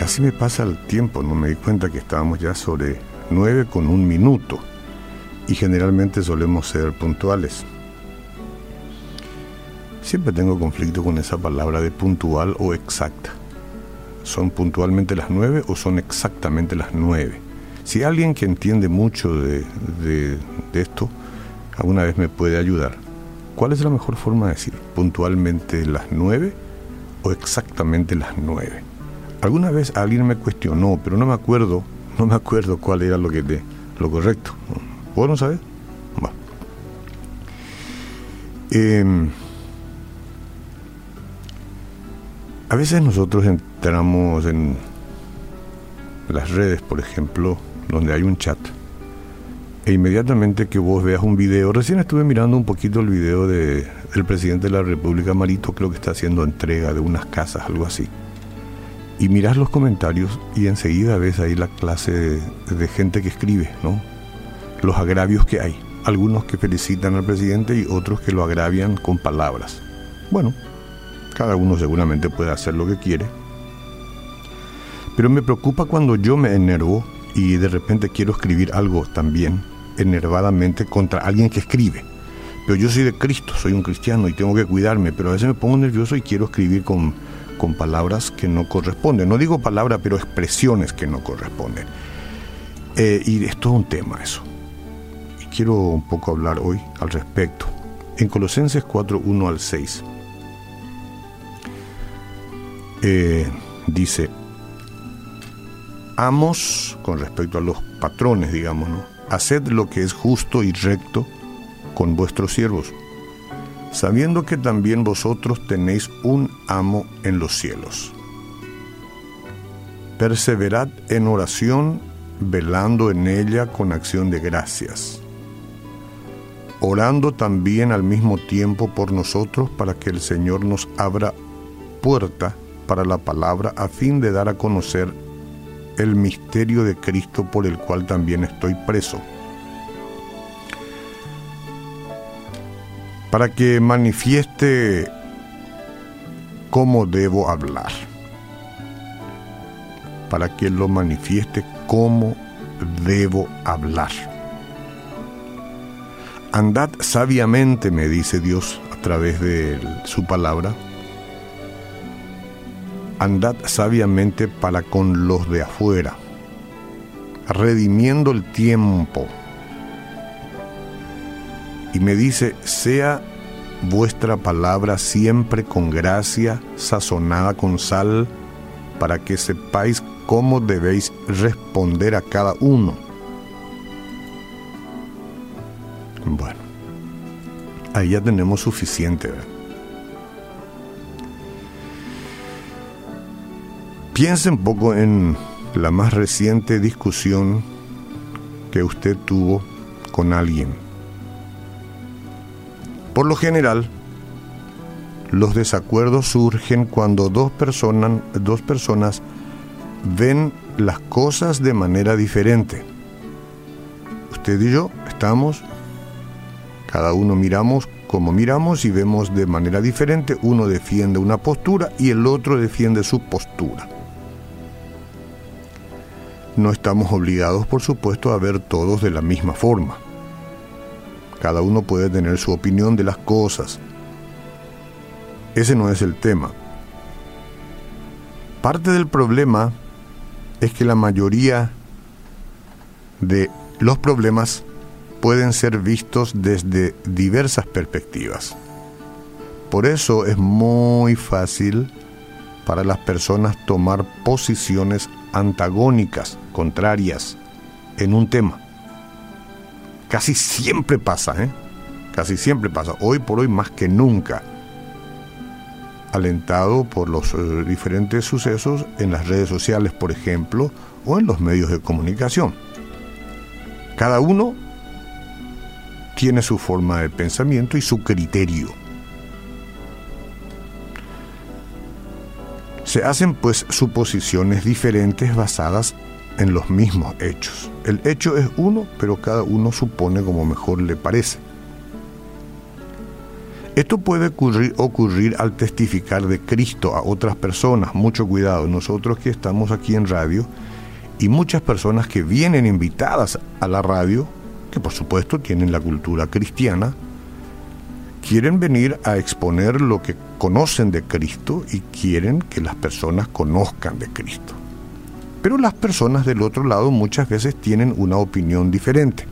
casi me pasa el tiempo, no me di cuenta que estábamos ya sobre nueve con un minuto y generalmente solemos ser puntuales. Siempre tengo conflicto con esa palabra de puntual o exacta. ¿Son puntualmente las nueve o son exactamente las nueve? Si alguien que entiende mucho de, de esto alguna vez me puede ayudar, ¿cuál es la mejor forma de decir? ¿Puntualmente las nueve o exactamente las nueve? Alguna vez alguien me cuestionó, pero no me acuerdo, no me acuerdo cuál era lo que de, lo correcto. ¿Vos no sabes? Va. Em, a veces nosotros entramos en las redes, por ejemplo, donde hay un chat, e inmediatamente que vos veas un video, recién estuve mirando un poquito el video de, del presidente de la República, Marito, creo que está haciendo entrega de unas casas, algo así y miras los comentarios y enseguida ves ahí la clase de, gente que escribe, ¿no? Los agravios que hay. Algunos que felicitan al presidente y otros que lo agravian con palabras. Bueno, cada uno seguramente puede hacer lo que quiere. Pero me preocupa cuando yo me enervo y de repente quiero escribir algo también enervadamente contra alguien que escribe. Pero yo soy de Cristo, soy un cristiano y tengo que cuidarme, pero a veces me pongo nervioso y quiero escribir con con palabras que no corresponden. No digo palabras, pero expresiones que no corresponden. Eh, y es todo un tema eso. Y quiero un poco hablar hoy al respecto. En Colosenses 4, 1 al 6, eh, dice, amos, con respecto a los patrones, digamos, haced lo que es justo y recto con vuestros siervos sabiendo que también vosotros tenéis un amo en los cielos. Perseverad en oración, velando en ella con acción de gracias, orando también al mismo tiempo por nosotros para que el Señor nos abra puerta para la palabra a fin de dar a conocer el misterio de Cristo por el cual también estoy preso para que manifieste cómo debo hablar, para que lo manifieste cómo debo hablar. Andad sabiamente, me dice Dios a través de su palabra, andad sabiamente para con los de afuera, redimiendo el tiempo y me dice, sea vuestra palabra siempre con gracia, sazonada con sal, para que sepáis cómo debéis responder a cada uno. Bueno, ahí ya tenemos suficiente. Piense un poco en la más reciente discusión que usted tuvo con alguien por lo general, los desacuerdos surgen cuando dos, personas, ven las cosas de manera diferente. Usted y yo estamos, cada uno miramos como miramos y vemos de manera diferente. Uno defiende una postura y el otro defiende su postura. No estamos obligados, por supuesto, a ver todos de la misma forma. Cada uno puede tener su opinión de las cosas. Ese no es el tema. Parte del problema es que la mayoría de los problemas pueden ser vistos desde diversas perspectivas. Por eso es muy fácil para las personas tomar posiciones antagónicas, contrarias, en un tema. Casi siempre pasa, ¿eh? Casi siempre pasa. Hoy por hoy más que nunca. Alentado por los eh, diferentes sucesos en las redes sociales, por ejemplo, o en los medios de comunicación. Cada uno tiene su forma de pensamiento y su criterio. Se hacen pues suposiciones diferentes basadas en los mismos hechos. El hecho es uno, pero cada uno supone como mejor le parece. Esto puede ocurrir, al testificar de Cristo a otras personas. Mucho cuidado, nosotros que estamos aquí en radio y muchas personas que vienen invitadas a la radio, que por supuesto tienen la cultura cristiana, quieren venir a exponer lo que conocen de Cristo y quieren que las personas conozcan de Cristo. Pero las personas del otro lado muchas veces tienen una opinión diferente.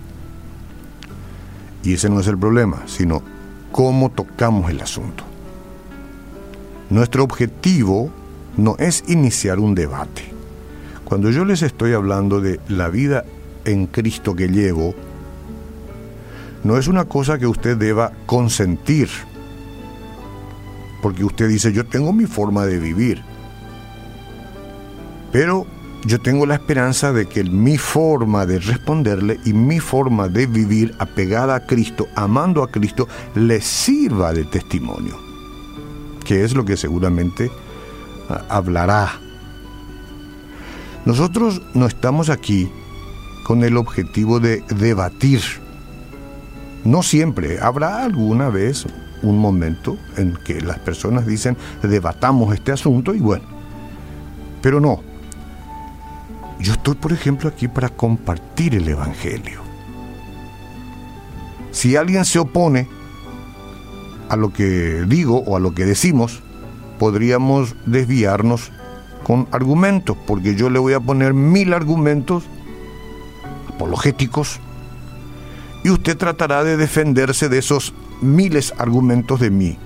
Y ese no es el problema, sino cómo tocamos el asunto. Nuestro objetivo no es iniciar un debate. Cuando yo les estoy hablando de la vida en Cristo que llevo, no es una cosa que usted deba consentir, porque usted dice, yo tengo mi forma de vivir, pero yo tengo la esperanza de que mi forma de responderle y mi forma de vivir apegada a Cristo, amando a Cristo, le sirva de testimonio, que es lo que seguramente ah, hablará. Nosotros no estamos aquí con el objetivo de debatir. No siempre, habrá alguna vez un momento en que las personas dicen debatamos este asunto y bueno, pero no, yo estoy, por ejemplo, aquí para compartir el Evangelio. Si alguien se opone a lo que digo o a lo que decimos, podríamos desviarnos con argumentos, porque yo le voy a poner mil argumentos apologéticos y usted tratará de defenderse de esos miles argumentos de mí,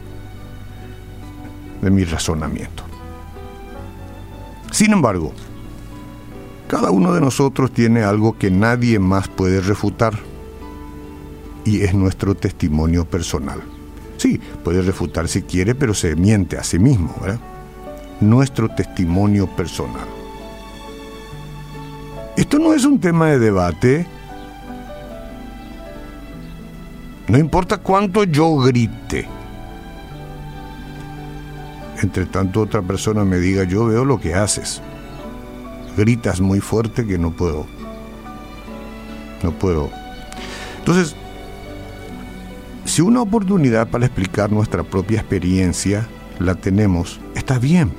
de mi razonamiento. Sin embargo, cada uno de nosotros tiene algo que nadie más puede refutar y es nuestro testimonio personal. Sí, puede refutar si quiere, pero se miente a sí mismo, ¿verdad? Nuestro testimonio personal. Esto no es un tema de debate. No importa cuánto yo grite. Entre tanto otra persona me diga, yo veo lo que haces gritas muy fuerte que no puedo. No puedo. Entonces, si una oportunidad para explicar nuestra propia experiencia la tenemos, está bien.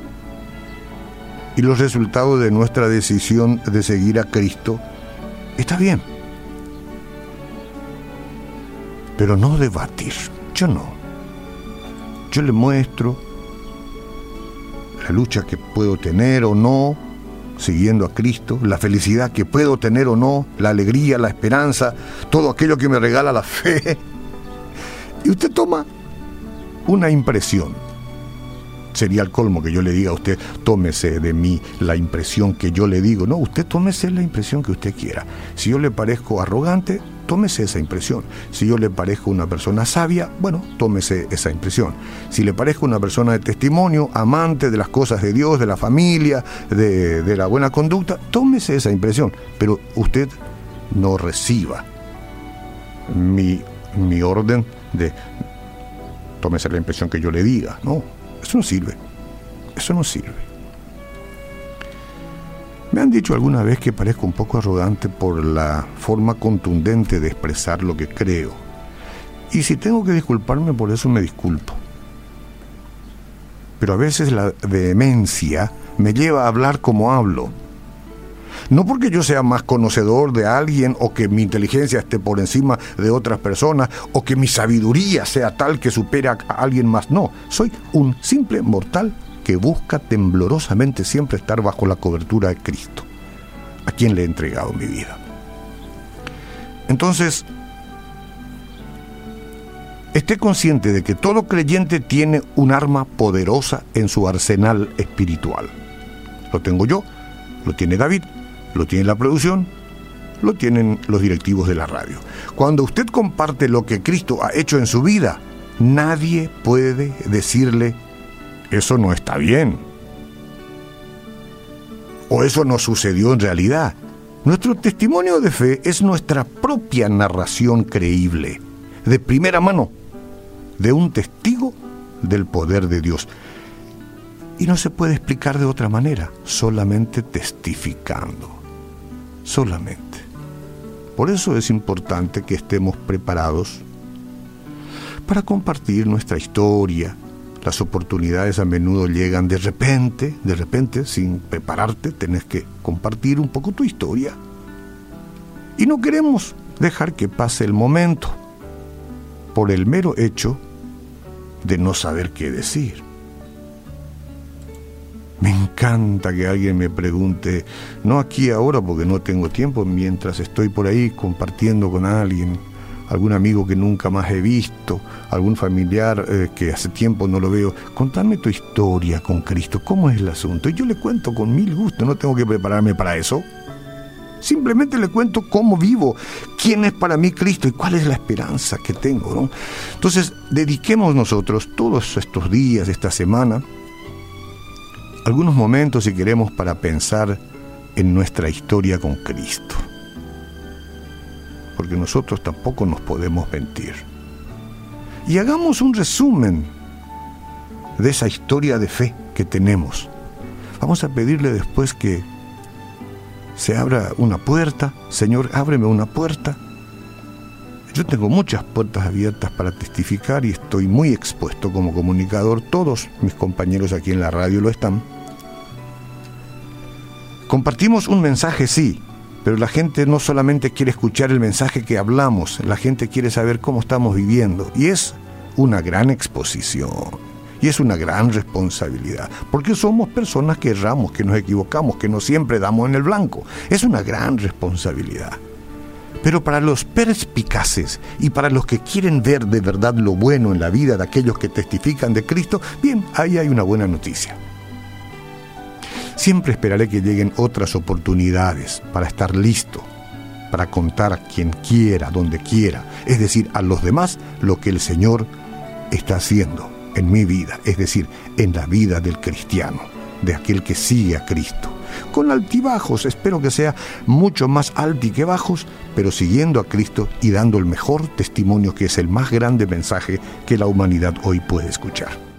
Y los resultados de nuestra decisión de seguir a Cristo, está bien. Pero no debatir, yo no. Yo le muestro la lucha que puedo tener o no, siguiendo a Cristo, la felicidad que puedo tener o no, la alegría, la esperanza, todo aquello que me regala la fe. Y usted toma una impresión. Sería el colmo que yo le diga a usted, tómese de mí la impresión que yo le digo. No, usted tómese la impresión que usted quiera. Si yo le parezco arrogante, tómese esa impresión. Si yo le parezco una persona sabia, bueno, tómese esa impresión. Si le parezco una persona de testimonio, amante de las cosas de Dios, de la familia, de, la buena conducta, tómese esa impresión. Pero usted no reciba mi, mi orden de tómese la impresión que yo le diga. No, eso no sirve. Eso no sirve. Me han dicho alguna vez que parezco un poco arrogante por la forma contundente de expresar lo que creo. Y si tengo que disculparme por eso, me disculpo. Pero a veces la vehemencia me lleva a hablar como hablo. No porque yo sea más conocedor de alguien o que mi inteligencia esté por encima de otras personas o que mi sabiduría sea tal que supera a alguien más. No, soy un simple mortal que busca temblorosamente siempre estar bajo la cobertura de Cristo, a quien le he entregado mi vida. Entonces, esté consciente de que todo creyente tiene un arma poderosa en su arsenal espiritual. Lo tengo yo, lo tiene David, lo tiene la producción, lo tienen los directivos de la radio. Cuando usted comparte lo que Cristo ha hecho en su vida, nadie puede decirle eso no está bien. O eso no sucedió en realidad. Nuestro testimonio de fe es nuestra propia narración creíble, de primera mano, de un testigo del poder de Dios. Y no se puede explicar de otra manera, solamente testificando. Solamente. Por eso es importante que estemos preparados para compartir nuestra historia. Las oportunidades a menudo llegan de repente, de repente, sin prepararte, tenés que compartir un poco tu historia. Y no queremos dejar que pase el momento por el mero hecho de no saber qué decir. Me encanta que alguien me pregunte, no aquí ahora porque no tengo tiempo, mientras estoy por ahí compartiendo con alguien, algún amigo que nunca más he visto, algún familiar eh, que hace tiempo no lo veo, contame tu historia con Cristo, ¿cómo es el asunto? Y yo le cuento con mil gusto, no tengo que prepararme para eso. Simplemente le cuento cómo vivo, quién es para mí Cristo y cuál es la esperanza que tengo. ¿no? Entonces, dediquemos nosotros todos estos días, esta semana, algunos momentos, si queremos, para pensar en nuestra historia con Cristo. Porque nosotros tampoco nos podemos mentir. Y hagamos un resumen de esa historia de fe que tenemos. Vamos a pedirle después que se abra una puerta, Señor, ábreme una puerta. Yo tengo muchas puertas abiertas para testificar y estoy muy expuesto como comunicador, todos mis compañeros aquí en la radio lo están. Compartimos un mensaje, sí, pero la gente no solamente quiere escuchar el mensaje que hablamos, la gente quiere saber cómo estamos viviendo y es una gran exposición. Y es una gran responsabilidad, porque somos personas que erramos, que nos equivocamos, que no siempre damos en el blanco. Es una gran responsabilidad. Pero para los perspicaces y para los que quieren ver de verdad lo bueno en la vida de aquellos que testifican de Cristo, bien, ahí hay una buena noticia. Siempre esperaré que lleguen otras oportunidades para estar listo, para contar a quien quiera, donde quiera, es decir, a los demás lo que el Señor está haciendo en mi vida, es decir, en la vida del cristiano, de aquel que sigue a Cristo. Con altibajos, espero que sea mucho más alti que bajos, pero siguiendo a Cristo y dando el mejor testimonio que es el más grande mensaje que la humanidad hoy puede escuchar.